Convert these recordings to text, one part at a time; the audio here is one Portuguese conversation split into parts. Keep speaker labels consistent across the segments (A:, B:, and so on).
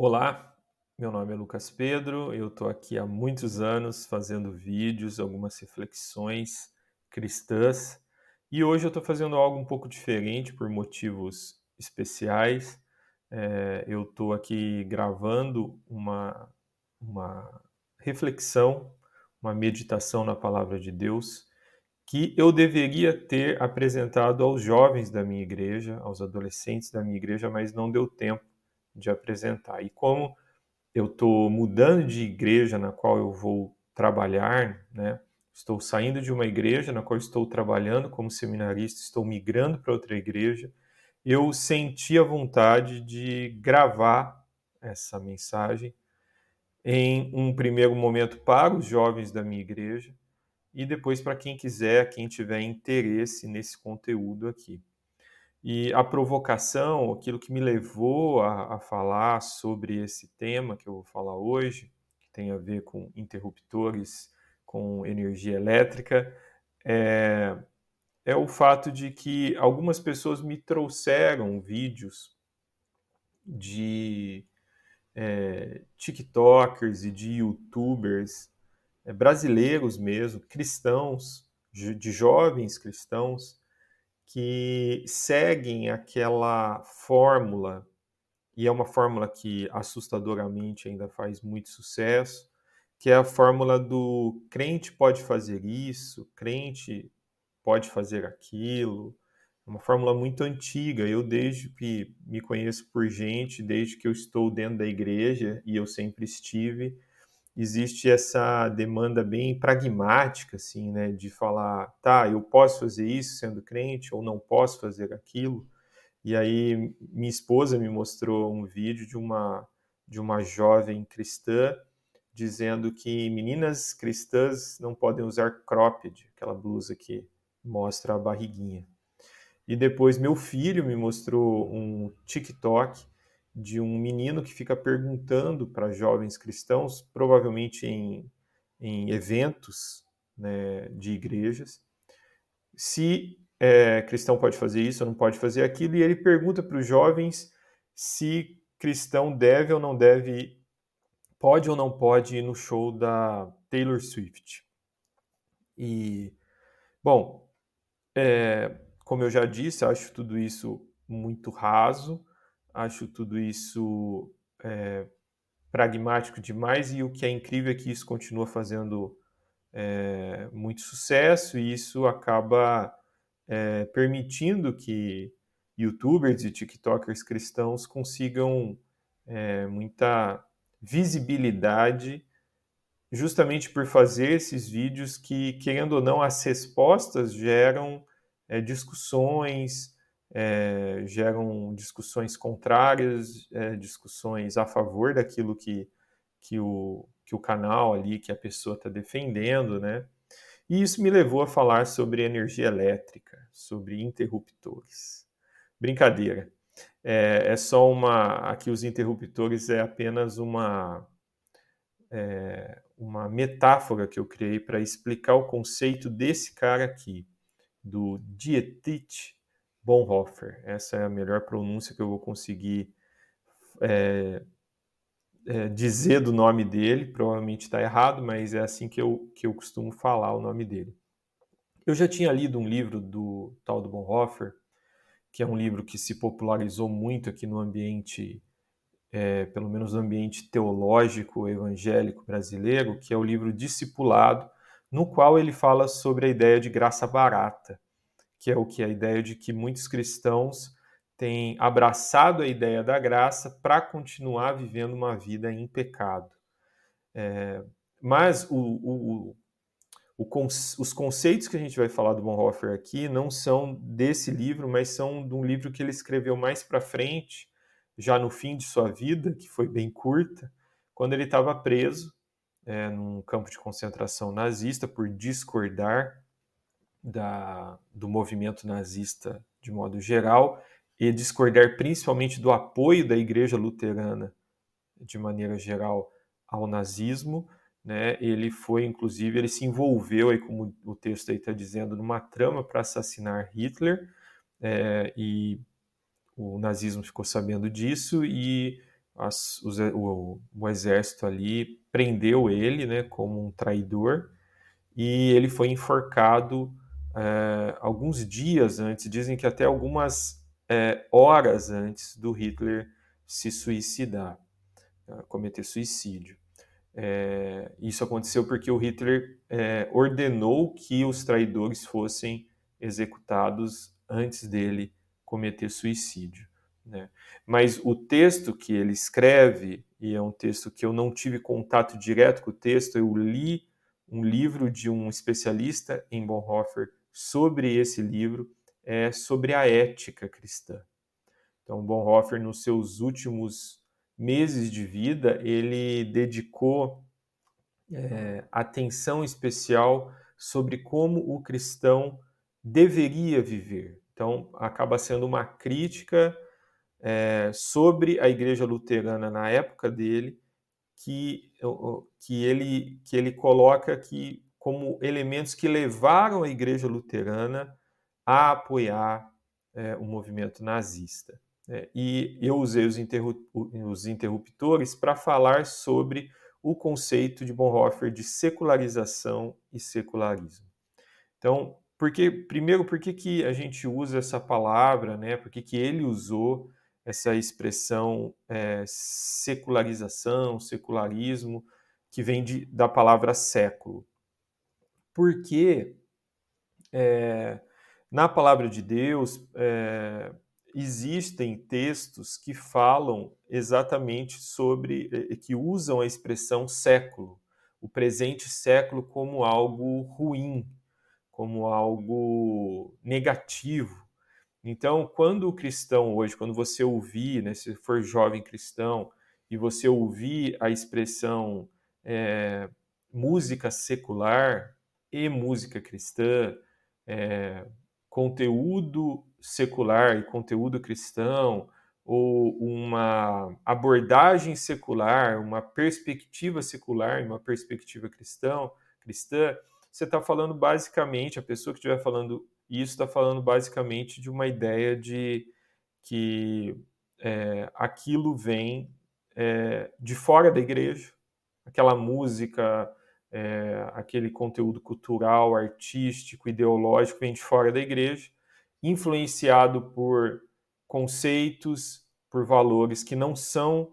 A: Olá, meu nome é Lucas Pedro, eu estou aqui há muitos anos fazendo vídeos, algumas reflexões cristãs e hoje eu estou fazendo algo um pouco diferente por motivos especiais. É, eu estou aqui gravando uma, uma reflexão, uma meditação na palavra de Deus que eu deveria ter apresentado aos jovens da minha igreja, aos adolescentes da minha igreja, mas não deu tempo de apresentar. E como eu estou mudando de igreja na qual eu vou trabalhar, né? Estou saindo de uma igreja na qual estou trabalhando como seminarista, estou migrando para outra igreja. Eu senti a vontade de gravar essa mensagem em um primeiro momento para os jovens da minha igreja e depois para quem quiser, quem tiver interesse nesse conteúdo aqui. E a provocação, aquilo que me levou a, a, falar sobre esse tema que eu vou falar hoje, que tem a ver com interruptores, com energia elétrica, é, é o fato de que algumas pessoas me trouxeram vídeos de é, TikTokers e de YouTubers é, brasileiros mesmo, cristãos, de jovens cristãos, que seguem aquela fórmula, e é uma fórmula que assustadoramente ainda faz muito sucesso, que é a fórmula do crente pode fazer isso, crente pode fazer aquilo. É uma fórmula muito antiga. Eu, desde que me conheço por gente, desde que eu estou dentro da igreja, e eu sempre estive, existe essa demanda bem pragmática, assim, né, de falar, tá, eu posso fazer isso sendo crente ou não posso fazer aquilo. E aí minha esposa me mostrou um vídeo de uma de uma jovem cristã dizendo que meninas cristãs não podem usar cropped, aquela blusa que mostra a barriguinha. E depois meu filho me mostrou um TikTok de um menino que fica perguntando para jovens cristãos, provavelmente em, em eventos né, de igrejas, se é, cristão pode fazer isso ou não pode fazer aquilo, e ele pergunta para os jovens se cristão deve ou não deve, pode ou não pode ir no show da Taylor Swift. E, bom, é, como eu já disse, acho tudo isso muito raso, acho tudo isso é, pragmático demais e o que é incrível é que isso continua fazendo é, muito sucesso e isso acaba é, permitindo que youtubers e tiktokers cristãos consigam é, muita visibilidade justamente por fazer esses vídeos que, querendo ou não, as respostas geram é, discussões, é, geram discussões contrárias, é, discussões a favor daquilo que, que, o, que o canal ali, que a pessoa está defendendo, né? E isso me levou a falar sobre energia elétrica, sobre interruptores. Brincadeira. É, é só uma. Aqui os interruptores é apenas uma, é, uma metáfora que eu criei para explicar o conceito desse cara aqui, do Dietrich Bonhoeffer. Essa é a melhor pronúncia que eu vou conseguir é, é, dizer do nome dele. Provavelmente está errado, mas é assim que eu, que eu costumo falar o nome dele. Eu já tinha lido um livro do tal do Bonhoeffer, que é um livro que se popularizou muito aqui no ambiente, é, pelo menos no ambiente teológico evangélico brasileiro, que é o livro Discipulado, no qual ele fala sobre a ideia de graça barata que é o que a ideia de que muitos cristãos têm abraçado a ideia da graça para continuar vivendo uma vida em pecado. É, mas o, o, o, os conceitos que a gente vai falar do Bonhoeffer aqui não são desse livro, mas são de um livro que ele escreveu mais para frente, já no fim de sua vida, que foi bem curta, quando ele estava preso é, num campo de concentração nazista por discordar da, do movimento nazista de modo geral e discordar principalmente do apoio da Igreja Luterana de maneira geral ao nazismo, né? Ele foi, inclusive, ele se envolveu aí, como o texto aí está dizendo, numa trama para assassinar Hitler é, e o nazismo ficou sabendo disso e as, os, o, o, exército ali prendeu ele né, como um traidor e ele foi enforcado é, alguns dias antes, dizem que até algumas é, horas antes do Hitler se suicidar, né, cometer suicídio. É, isso aconteceu porque o Hitler ordenou que os traidores fossem executados antes dele cometer suicídio. Né? Mas o texto que ele escreve, e é um texto que eu não tive contato direto com o texto, eu li um livro de um especialista em Bonhoeffer sobre esse livro, é sobre a ética cristã. Então, Bonhoeffer, nos seus últimos meses de vida, ele dedicou é, atenção especial sobre como o cristão deveria viver. Então, acaba sendo uma crítica é, sobre a igreja luterana na época dele, que, que, ele, que ele coloca que como elementos que levaram a igreja luterana a apoiar é, o movimento nazista. É, e eu usei os, os interruptores para falar sobre o conceito de Bonhoeffer de secularização e secularismo. Então, porque, primeiro, por que, que a gente usa essa palavra, né? por que, que ele usou essa expressão é, secularização, secularismo, que vem de, da palavra século? Porque é, na palavra de Deus, é, existem textos que falam exatamente sobre, eh, que usam a expressão século, o presente século como algo ruim, como algo negativo. Então, quando o cristão hoje, quando você ouvir, né, se for jovem cristão, e você ouvir a expressão é, música secular e música cristã, é, conteúdo secular e conteúdo cristão, ou uma abordagem secular, uma perspectiva secular, uma perspectiva cristão, cristã, você está falando basicamente, a pessoa que estiver falando isso está falando basicamente de uma ideia de que é, aquilo vem é, de fora da igreja, aquela música, é, aquele conteúdo cultural, artístico, ideológico vem de fora da igreja, influenciado por conceitos, por valores que não são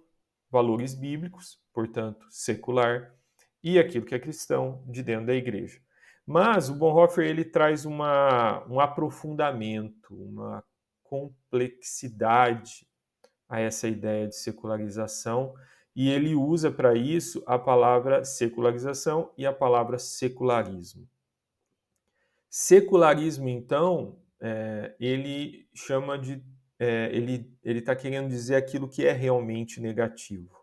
A: valores bíblicos, portanto, secular, e aquilo que é cristão de dentro da igreja. Mas o Bonhoeffer ele traz uma, um aprofundamento, uma complexidade a essa ideia de secularização, e ele usa para isso a palavra secularização e a palavra secularismo. Secularismo, então, é, ele chama de. É, ele está querendo dizer aquilo que é realmente negativo,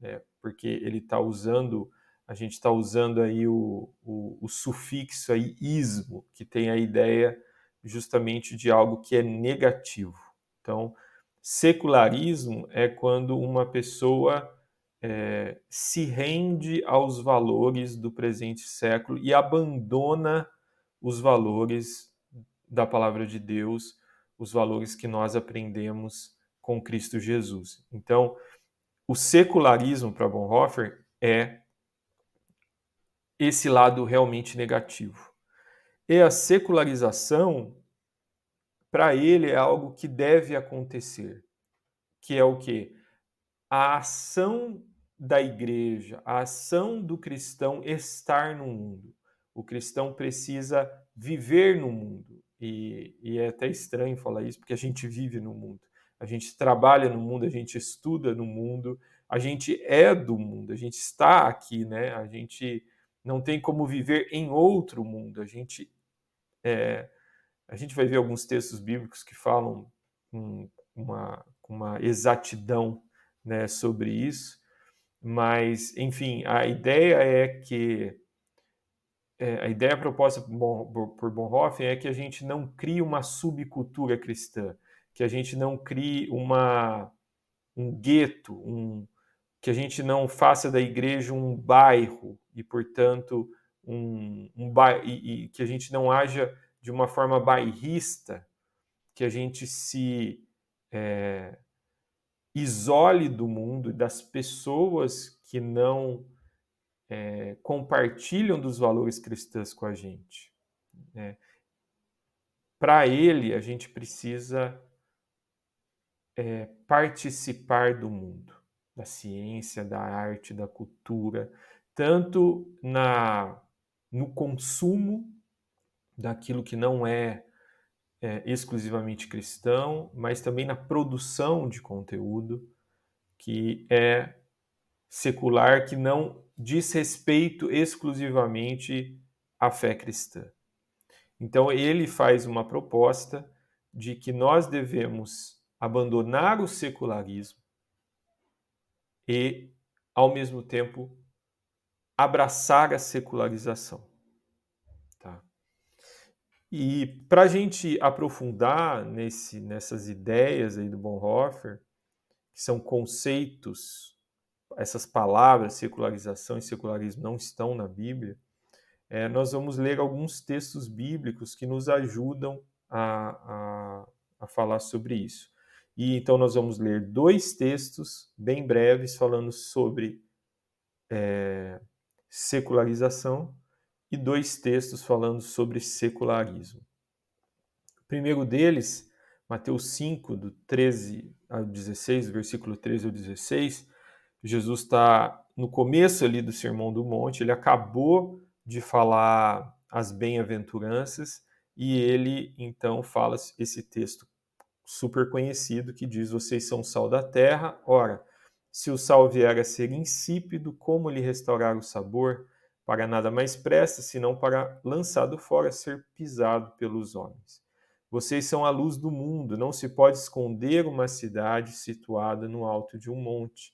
A: né? porque ele está usando, a gente está usando aí o, o, o, sufixo aí ismo, que tem a ideia justamente de algo que é negativo. Então, secularismo é quando uma pessoa é, se rende aos valores do presente século e abandona os valores da palavra de Deus, os valores que nós aprendemos com Cristo Jesus. Então, o secularismo para Bonhoeffer é esse lado realmente negativo. E a secularização, para ele, é algo que deve acontecer, que é o que? A ação da igreja, a ação do cristão estar no mundo. O cristão precisa viver no mundo. E, e, é até estranho falar isso, porque a gente vive no mundo, a gente trabalha no mundo, a gente estuda no mundo, a gente é do mundo, a gente está aqui, né? A gente não tem como viver em outro mundo. A gente é, a gente vai ver alguns textos bíblicos que falam com uma, uma exatidão né, sobre isso, mas enfim, a ideia é que é, a ideia proposta por Bonhoeffer é que a gente não crie uma subcultura cristã, que a gente não crie uma, um gueto, um, que a gente não faça da igreja um bairro e, portanto, um, um e, e que a gente não haja de uma forma bairrista, que a gente se é, isole do mundo, das pessoas que não é, compartilham dos valores cristãos com a gente. Né? Para ele, a gente precisa é, participar do mundo, da ciência, da arte, da cultura, tanto na no consumo daquilo que não é, é exclusivamente cristão, mas também na produção de conteúdo que é secular, que não diz respeito exclusivamente à fé cristã. Então ele faz uma proposta de que nós devemos abandonar o secularismo e, ao mesmo tempo, abraçar a secularização. E para a gente aprofundar nesse, nessas ideias aí do Bonhoeffer, que são conceitos, essas palavras, secularização e secularismo, não estão na Bíblia, é, nós vamos ler alguns textos bíblicos que nos ajudam a, a, a falar sobre isso. E então nós vamos ler dois textos bem breves falando sobre é, secularização e dois textos falando sobre secularismo. O primeiro deles, Mateus 5, do 13 ao 16, versículo 13 ao 16, Jesus está no começo ali do Sermão do Monte, ele acabou de falar as bem-aventuranças e ele então fala esse texto super conhecido que diz: Vocês são sal da terra. Ora, se o sal vier a ser insípido, como lhe restaurar o sabor? Para nada mais presta, senão para, lançado fora, ser pisado pelos homens. Vocês são a luz do mundo, não se pode esconder uma cidade situada no alto de um monte.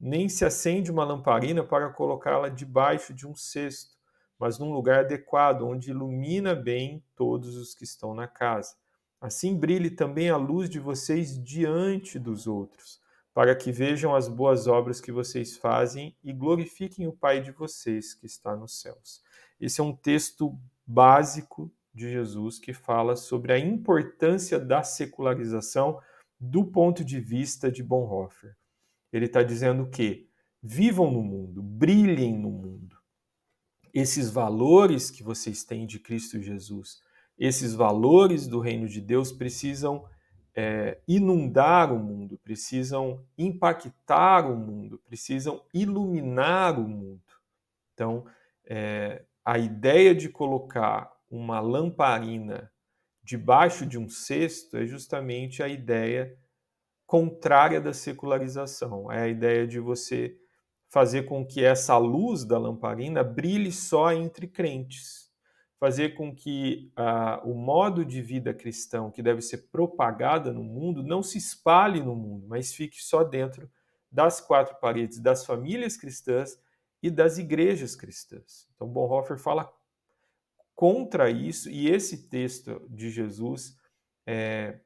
A: Nem se acende uma lamparina para colocá-la debaixo de um cesto, mas num lugar adequado, onde ilumina bem todos os que estão na casa. Assim brilhe também a luz de vocês diante dos outros para que vejam as boas obras que vocês fazem e glorifiquem o Pai de vocês que está nos céus. Esse é um texto básico de Jesus que fala sobre a importância da secularização do ponto de vista de Bonhoeffer. Ele está dizendo que vivam no mundo, brilhem no mundo. Esses valores que vocês têm de Cristo Jesus, esses valores do reino de Deus precisam é, inundar o mundo, precisam impactar o mundo, precisam iluminar o mundo. Então, é, a ideia de colocar uma lamparina debaixo de um cesto é justamente a ideia contrária da secularização. É a ideia de você fazer com que essa luz da lamparina brilhe só entre crentes fazer com que uh, o modo de vida cristão que deve ser propagado no mundo não se espalhe no mundo, mas fique só dentro das quatro paredes das famílias cristãs e das igrejas cristãs. Então, Bonhoeffer fala contra isso e esse texto de Jesus é,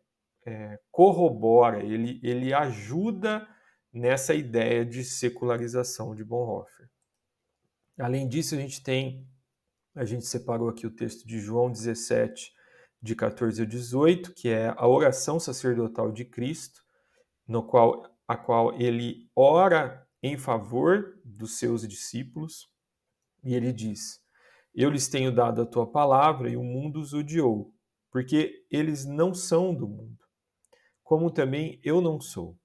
A: é, corrobora, ele, ele ajuda nessa ideia de secularização de Bonhoeffer. Além disso, a gente tem a gente separou aqui o texto de João 17, de 14 a 18, que é a oração sacerdotal de Cristo, no qual a qual ele ora em favor dos seus discípulos, e ele diz: Eu lhes tenho dado a tua palavra e o mundo os odiou, porque eles não são do mundo, como também eu não sou.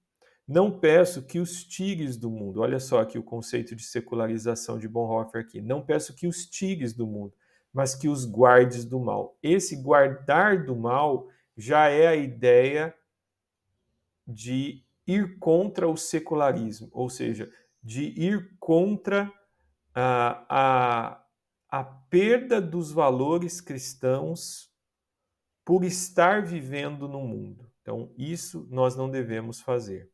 A: Não peço que os tires do mundo, olha só aqui o conceito de secularização de Bonhoeffer aqui. Não peço que os tires do mundo, mas que os guardes do mal. Esse guardar do mal já é a ideia de ir contra o secularismo, ou seja, de ir contra a, a, a perda dos valores cristãos por estar vivendo no mundo. Então, isso nós não devemos fazer.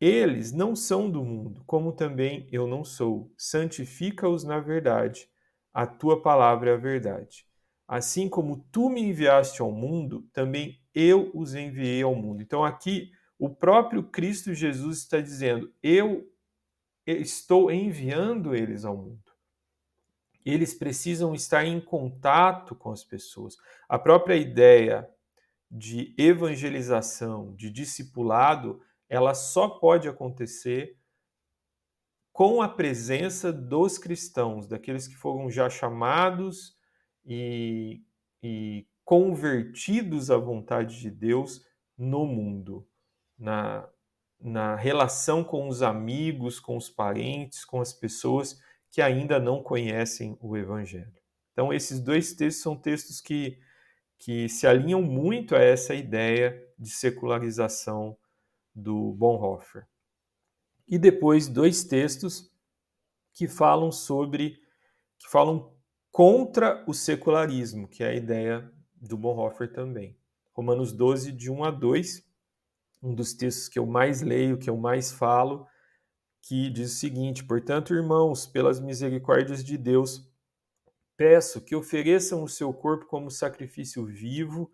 A: Eles não são do mundo, como também eu não sou. Santifica-os na verdade. A tua palavra é a verdade. Assim como tu me enviaste ao mundo, também eu os enviei ao mundo. Então aqui o próprio Cristo Jesus está dizendo: eu estou enviando eles ao mundo. Eles precisam estar em contato com as pessoas. A própria ideia de evangelização, de discipulado, ela só pode acontecer com a presença dos cristãos, daqueles que foram já chamados e, e convertidos à vontade de Deus no mundo, na, na relação com os amigos, com os parentes, com as pessoas que ainda não conhecem o Evangelho. Então, esses dois textos são textos que, que se alinham muito a essa ideia de secularização do Bonhoeffer. E depois, dois textos que falam sobre, que falam contra o secularismo, que é a ideia do Bonhoeffer também. Romanos 12, de 1 a 2, um dos textos que eu mais leio, que eu mais falo, que diz o seguinte: Portanto, irmãos, pelas misericórdias de Deus, peço que ofereçam o seu corpo como sacrifício vivo,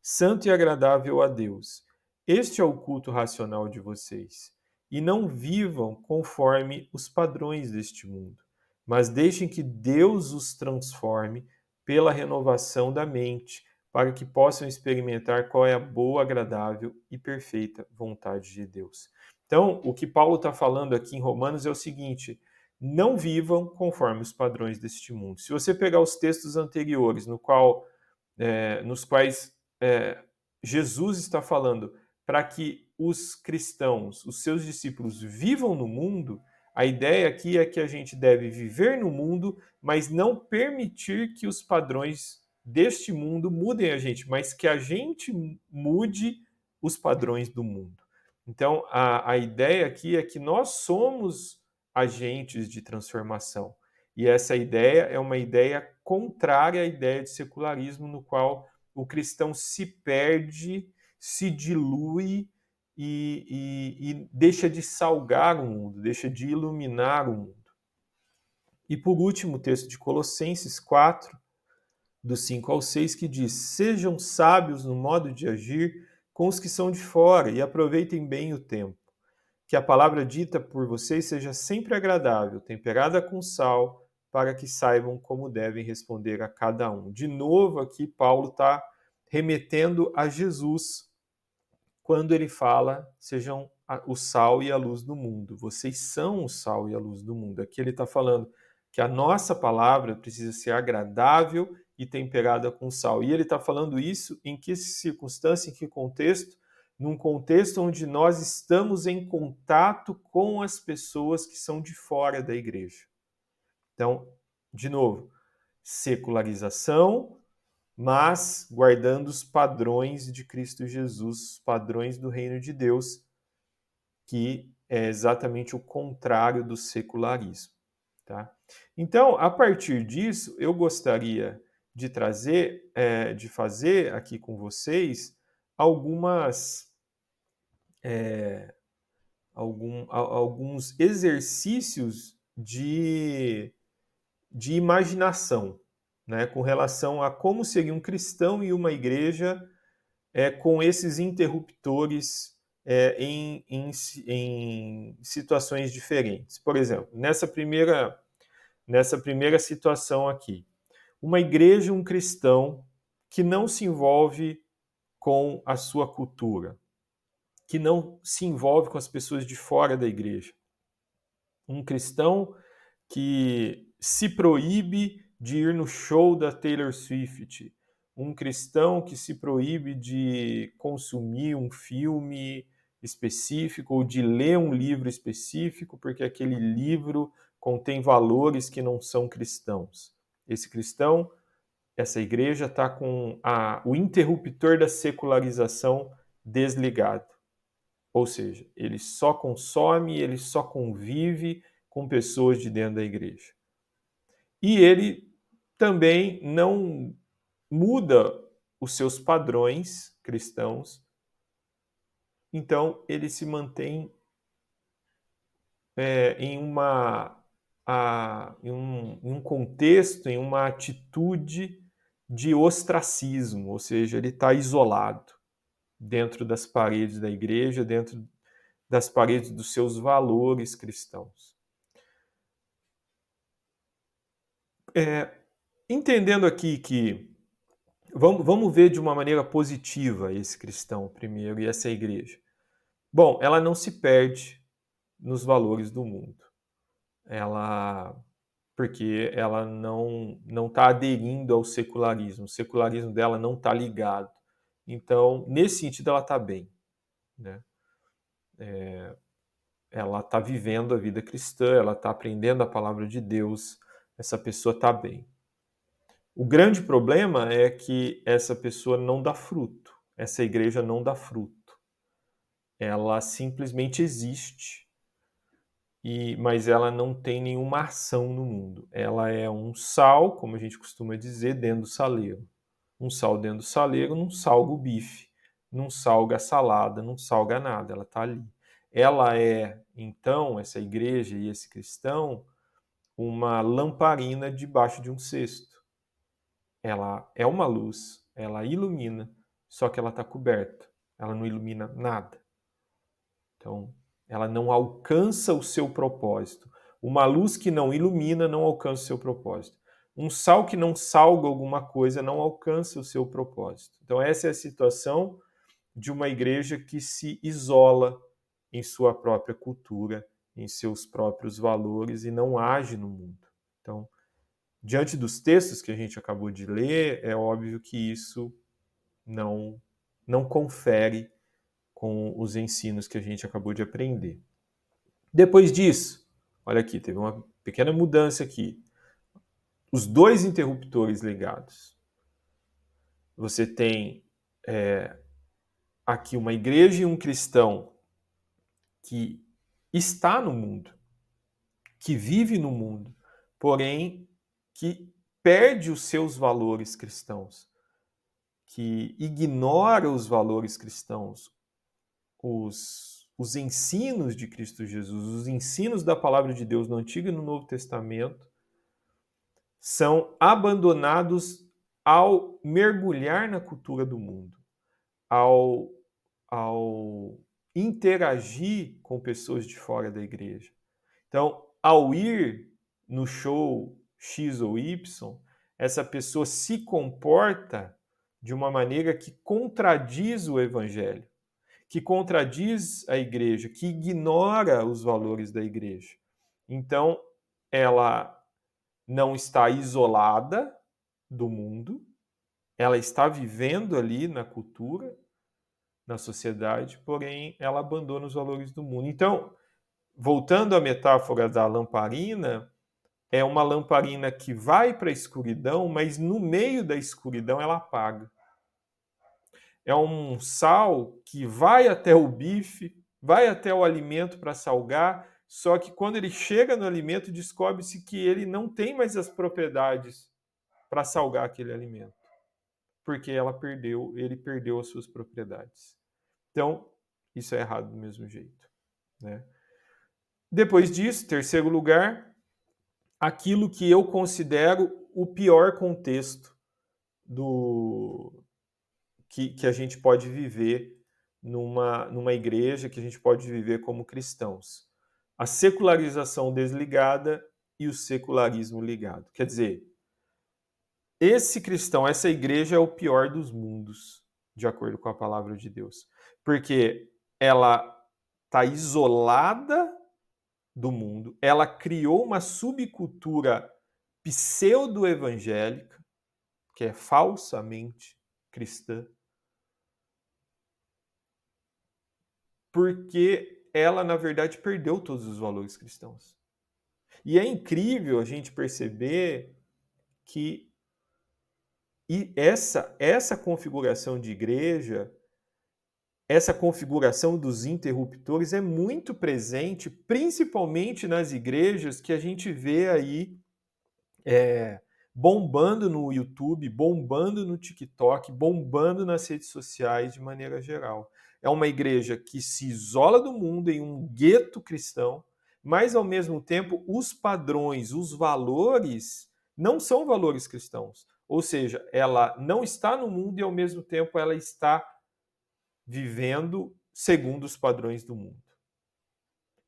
A: santo e agradável a Deus. Este é o culto racional de vocês. E não vivam conforme os padrões deste mundo, mas deixem que Deus os transforme pela renovação da mente, para que possam experimentar qual é a boa, agradável e perfeita vontade de Deus. Então, o que Paulo está falando aqui em Romanos é o seguinte: não vivam conforme os padrões deste mundo. Se você pegar os textos anteriores, no qual, é, nos quais é, Jesus está falando para que os cristãos, os seus discípulos, vivam no mundo, a ideia aqui é que a gente deve viver no mundo, mas não permitir que os padrões deste mundo mudem a gente, mas que a gente mude os padrões do mundo. Então, a, a ideia aqui é que nós somos agentes de transformação. E essa ideia é uma ideia contrária à ideia de secularismo, no qual o cristão se perde, se dilui e, e, e deixa de salgar o mundo, deixa de iluminar o mundo. E por último, o texto de Colossenses 4, do 5 ao 6, que diz: Sejam sábios no modo de agir com os que são de fora e aproveitem bem o tempo. Que a palavra dita por vocês seja sempre agradável, temperada com sal, para que saibam como devem responder a cada um. De novo, aqui Paulo está remetendo a Jesus quando ele fala: sejam o sal e a luz do mundo. Vocês são o sal e a luz do mundo. Aqui ele está falando que a nossa palavra precisa ser agradável e temperada com sal. E ele está falando isso em que circunstância, em que contexto? Num contexto onde nós estamos em contato com as pessoas que são de fora da igreja. Então, de novo, secularização, mas guardando os padrões de Cristo Jesus, os padrões do reino de Deus, que é exatamente o contrário do secularismo. Tá? Então, a partir disso, eu gostaria de trazer, é, de fazer aqui com vocês algumas é, algum, alguns exercícios de, de imaginação, né, com relação a como seria um cristão e uma igreja é, com esses interruptores é, em, em, em situações diferentes. Por exemplo, nessa primeira, nessa primeira situação aqui, uma igreja, um cristão que não se envolve com a sua cultura, que não se envolve com as pessoas de fora da igreja. Um cristão que se proíbe de ir no show da Taylor Swift. Um cristão que se proíbe de consumir um filme específico ou de ler um livro específico porque aquele livro contém valores que não são cristãos. Esse cristão, essa igreja está com a, o interruptor da secularização desligado. Ou seja, ele só consome, ele só convive com pessoas de dentro da igreja. E ele também não muda os seus padrões cristãos, então ele se mantém é, em uma a, em, um, em um contexto, em uma atitude de ostracismo, ou seja, ele está isolado dentro das paredes da igreja, dentro das paredes dos seus valores cristãos. É, entendendo aqui que vamos, vamos ver de uma maneira positiva esse cristão primeiro e essa igreja. Bom, ela não se perde nos valores do mundo. Ela porque ela não não está aderindo ao secularismo. O secularismo dela não está ligado. Então, nesse sentido, ela está bem. Né? É, ela está vivendo a vida cristã, ela está aprendendo a palavra de Deus, essa pessoa está bem. O grande problema é que essa pessoa não dá fruto, essa igreja não dá fruto. Ela simplesmente existe, e, mas ela não tem nenhuma ação no mundo. Ela é um sal, como a gente costuma dizer, dentro do saleiro. Um sal dentro do saleiro não salga o bife, não salga a salada, não salga nada, ela está ali. Ela é, então, essa igreja e esse cristão, uma lamparina debaixo de um cesto. Ela é uma luz, ela ilumina, só que ela está coberta, ela não ilumina nada. Então, ela não alcança o seu propósito. Uma luz que não ilumina não alcança o seu propósito. Um sal que não salga alguma coisa não alcança o seu propósito. Então, essa é a situação de uma igreja que se isola em sua própria cultura, em seus próprios valores e não age no mundo. Então, diante dos textos que a gente acabou de ler, é óbvio que isso não não confere com os ensinos que a gente acabou de aprender. Depois disso, olha aqui, teve uma pequena mudança aqui. Os dois interruptores ligados. Você tem é, aqui uma igreja e um cristão que está no mundo, que vive no mundo, porém que perde os seus valores cristãos, que ignora os valores cristãos, os, os ensinos de Cristo Jesus, os ensinos da palavra de Deus no Antigo e no Novo Testamento, são abandonados ao mergulhar na cultura do mundo, ao, ao interagir com pessoas de fora da igreja. Então, ao ir no show X ou Y, essa pessoa se comporta de uma maneira que contradiz o evangelho, que contradiz a igreja, que ignora os valores da igreja. Então, ela não está isolada do mundo, ela está vivendo ali na cultura, na sociedade, porém ela abandona os valores do mundo. Então, voltando à metáfora da lamparina, é uma lamparina que vai para a escuridão, mas no meio da escuridão ela apaga. É um sal que vai até o bife, vai até o alimento para salgar, só que quando ele chega no alimento, descobre-se que ele não tem mais as propriedades para salgar aquele alimento, porque ela perdeu, ele perdeu as suas propriedades. Então, isso é errado do mesmo jeito. Né? Depois disso, terceiro lugar, aquilo que eu considero o pior contexto do que, que a gente pode viver numa, numa igreja, que a gente pode viver como cristãos. A secularização desligada e o secularismo ligado. Quer dizer, esse cristão, essa igreja é o pior dos mundos, de acordo com a palavra de Deus porque ela está isolada do mundo, ela criou uma subcultura pseudo-evangélica, que é falsamente cristã, porque ela, na verdade, perdeu todos os valores cristãos. E é incrível a gente perceber que essa, essa configuração de igreja essa configuração dos interruptores é muito presente, principalmente nas igrejas que a gente vê aí é, bombando no YouTube, bombando no TikTok, bombando nas redes sociais de maneira geral. É uma igreja que se isola do mundo em um gueto cristão, mas ao mesmo tempo os padrões, os valores não são valores cristãos. Ou seja, ela não está no mundo e ao mesmo tempo ela está vivendo segundo os padrões do mundo.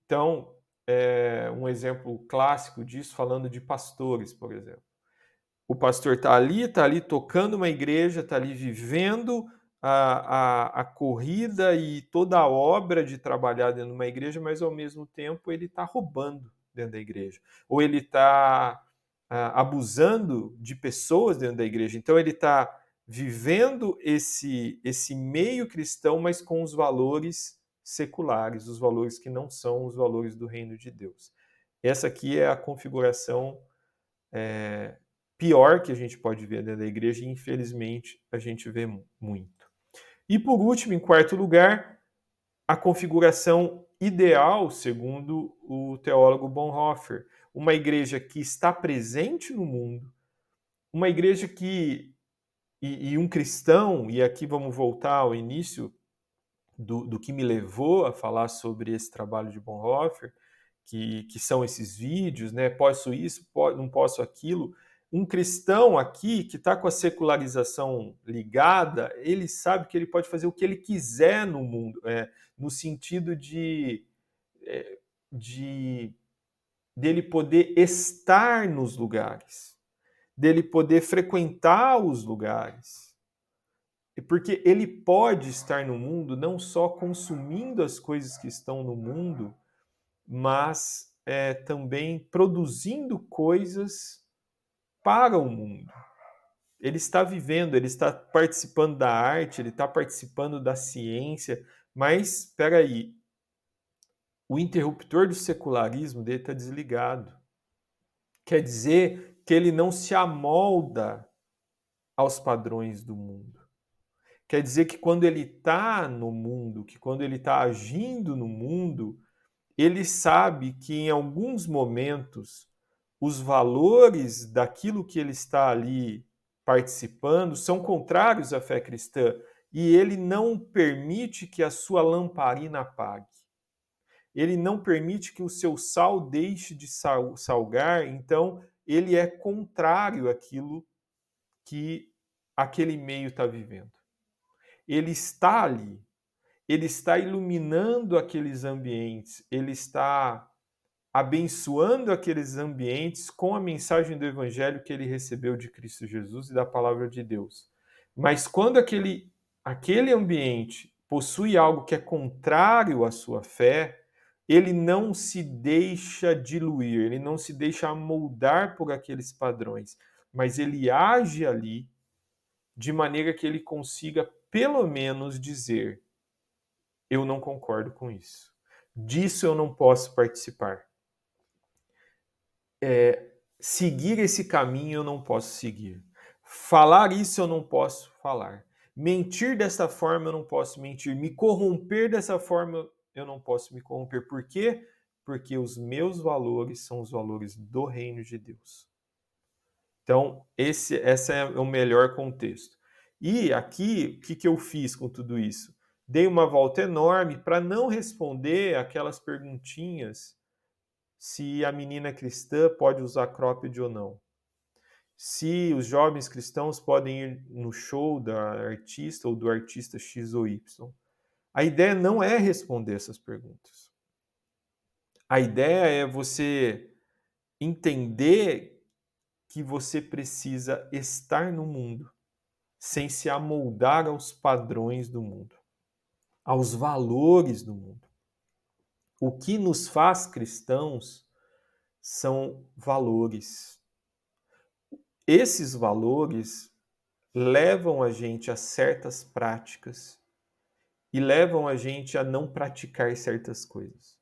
A: Então, é um exemplo clássico disso, falando de pastores, por exemplo. O pastor está ali, está ali tocando uma igreja, está ali vivendo a, a, a, corrida e toda a obra de trabalhar dentro de uma igreja, mas ao mesmo tempo ele está roubando dentro da igreja. Ou ele está abusando de pessoas dentro da igreja. Então ele está vivendo esse, esse meio cristão, mas com os valores seculares, os valores que não são os valores do reino de Deus. Essa aqui é a configuração é, pior que a gente pode ver dentro da igreja, e infelizmente a gente vê muito. E por último, em quarto lugar, a configuração ideal, segundo o teólogo Bonhoeffer, uma igreja que está presente no mundo, uma igreja que. E, e um cristão, e aqui vamos voltar ao início do, do, que me levou a falar sobre esse trabalho de Bonhoeffer, que, que são esses vídeos, né? Posso isso, não posso aquilo um cristão aqui que está com a secularização ligada, ele sabe que ele pode fazer o que ele quiser no mundo, é, no sentido de, é, de dele poder estar nos lugares, dele poder frequentar os lugares. Porque ele pode estar no mundo não só consumindo as coisas que estão no mundo, mas é, também produzindo coisas para o mundo. Ele está vivendo, ele está participando da arte, ele está participando da ciência, mas espera aí, o interruptor do secularismo dele está desligado. Quer dizer que ele não se amolda aos padrões do mundo. Quer dizer que quando ele está no mundo, que quando ele está agindo no mundo, ele sabe que em alguns momentos os valores daquilo que ele está ali participando são contrários à fé cristã e ele não permite que a sua lamparina apague. Ele não permite que o seu sal deixe de salgar, então ele é contrário àquilo que aquele meio está vivendo. Ele está ali, ele está iluminando aqueles ambientes, ele está abençoando aqueles ambientes com a mensagem do evangelho que ele recebeu de Cristo Jesus e da palavra de Deus. Mas quando aquele, aquele ambiente possui algo que é contrário à sua fé, ele não se deixa diluir, ele não se deixa moldar por aqueles padrões, mas ele age ali de maneira que ele consiga pelo menos dizer: eu não concordo com isso. Disso eu não posso participar é, seguir esse caminho eu não posso seguir. Falar isso eu não posso falar. Mentir dessa forma eu não posso mentir. Me corromper dessa forma eu não posso me corromper. Por quê? Porque os meus valores são os valores do reino de Deus. Então, esse, esse é o melhor contexto. E aqui, o que, que eu fiz com tudo isso? Dei uma volta enorme para não responder aquelas perguntinhas se a menina cristã pode usar cropped ou não. Se os jovens cristãos podem ir no show da artista ou do artista X ou Y. A ideia não é responder essas perguntas. A ideia é você entender que você precisa estar no mundo sem se amoldar aos padrões do mundo, aos valores do mundo. O que nos faz cristãos são valores. Esses valores levam a gente a certas práticas e levam a gente a não praticar certas coisas.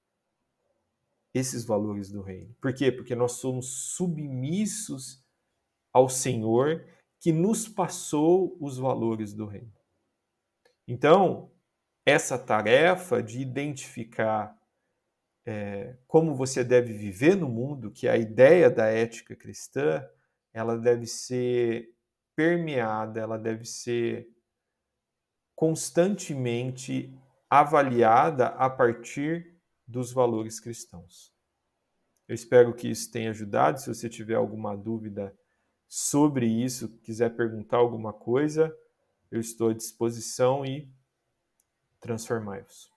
A: Esses valores do reino. Por quê? Porque nós somos submissos ao Senhor que nos passou os valores do reino. Então, essa tarefa de identificar é, como você deve viver no mundo, que é a ideia da ética cristã, ela deve ser permeada, ela deve ser constantemente avaliada a partir dos valores cristãos. Eu espero que isso tenha ajudado. Se você tiver alguma dúvida sobre isso, quiser perguntar alguma coisa, eu estou à disposição e transformai-vos.